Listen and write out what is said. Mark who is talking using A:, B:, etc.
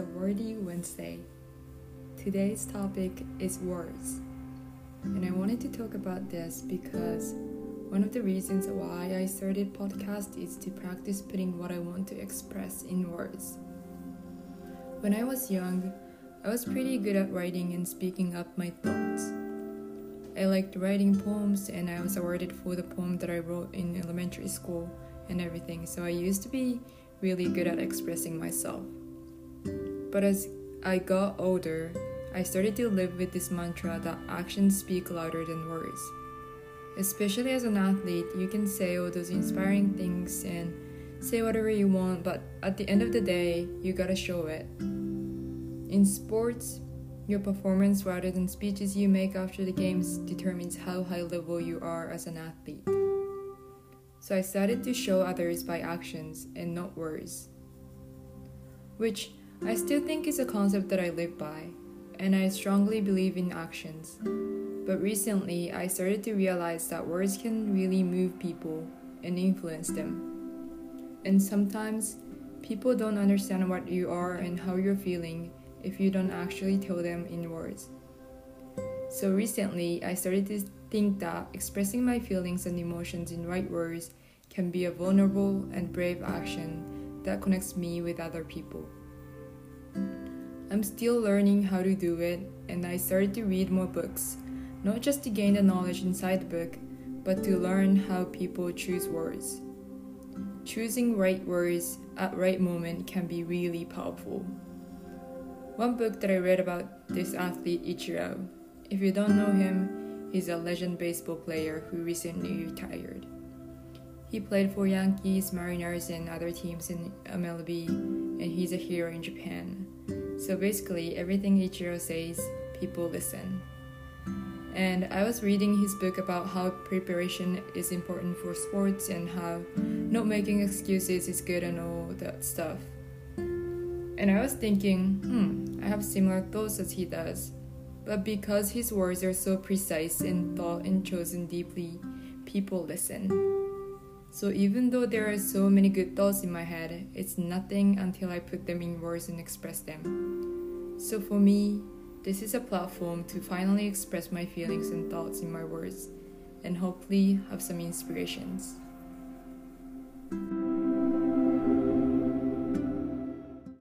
A: already Wednesday. Today's topic is words. And I wanted to talk about this because one of the reasons why I started podcast is to practice putting what I want to express in words. When I was young, I was pretty good at writing and speaking up my thoughts. I liked writing poems and I was awarded for the poem that I wrote in elementary school and everything, so I used to be really good at expressing myself. But as I got older, I started to live with this mantra that actions speak louder than words. Especially as an athlete, you can say all those inspiring things and say whatever you want, but at the end of the day, you gotta show it. In sports, your performance rather than speeches you make after the games determines how high level you are as an athlete. So I started to show others by actions and not words. Which I still think it's a concept that I live by, and I strongly believe in actions. But recently, I started to realize that words can really move people and influence them. And sometimes, people don't understand what you are and how you're feeling if you don't actually tell them in words. So recently, I started to think that expressing my feelings and emotions in right words can be a vulnerable and brave action that connects me with other people. I'm still learning how to do it, and I started to read more books, not just to gain the knowledge inside the book, but to learn how people choose words. Choosing right words at right moment can be really powerful. One book that I read about this athlete Ichiro. If you don't know him, he's a legend baseball player who recently retired. He played for Yankees, Mariners, and other teams in MLB, and he's a hero in Japan. So basically, everything Ichiro says, people listen. And I was reading his book about how preparation is important for sports and how not making excuses is good and all that stuff. And I was thinking, hmm, I have similar thoughts as he does. But because his words are so precise and thought and chosen deeply, people listen. So even though there are so many good thoughts in my head, it's nothing until I put them in words and express them. So for me, this is a platform to finally express my feelings and thoughts in my words and hopefully have some inspirations.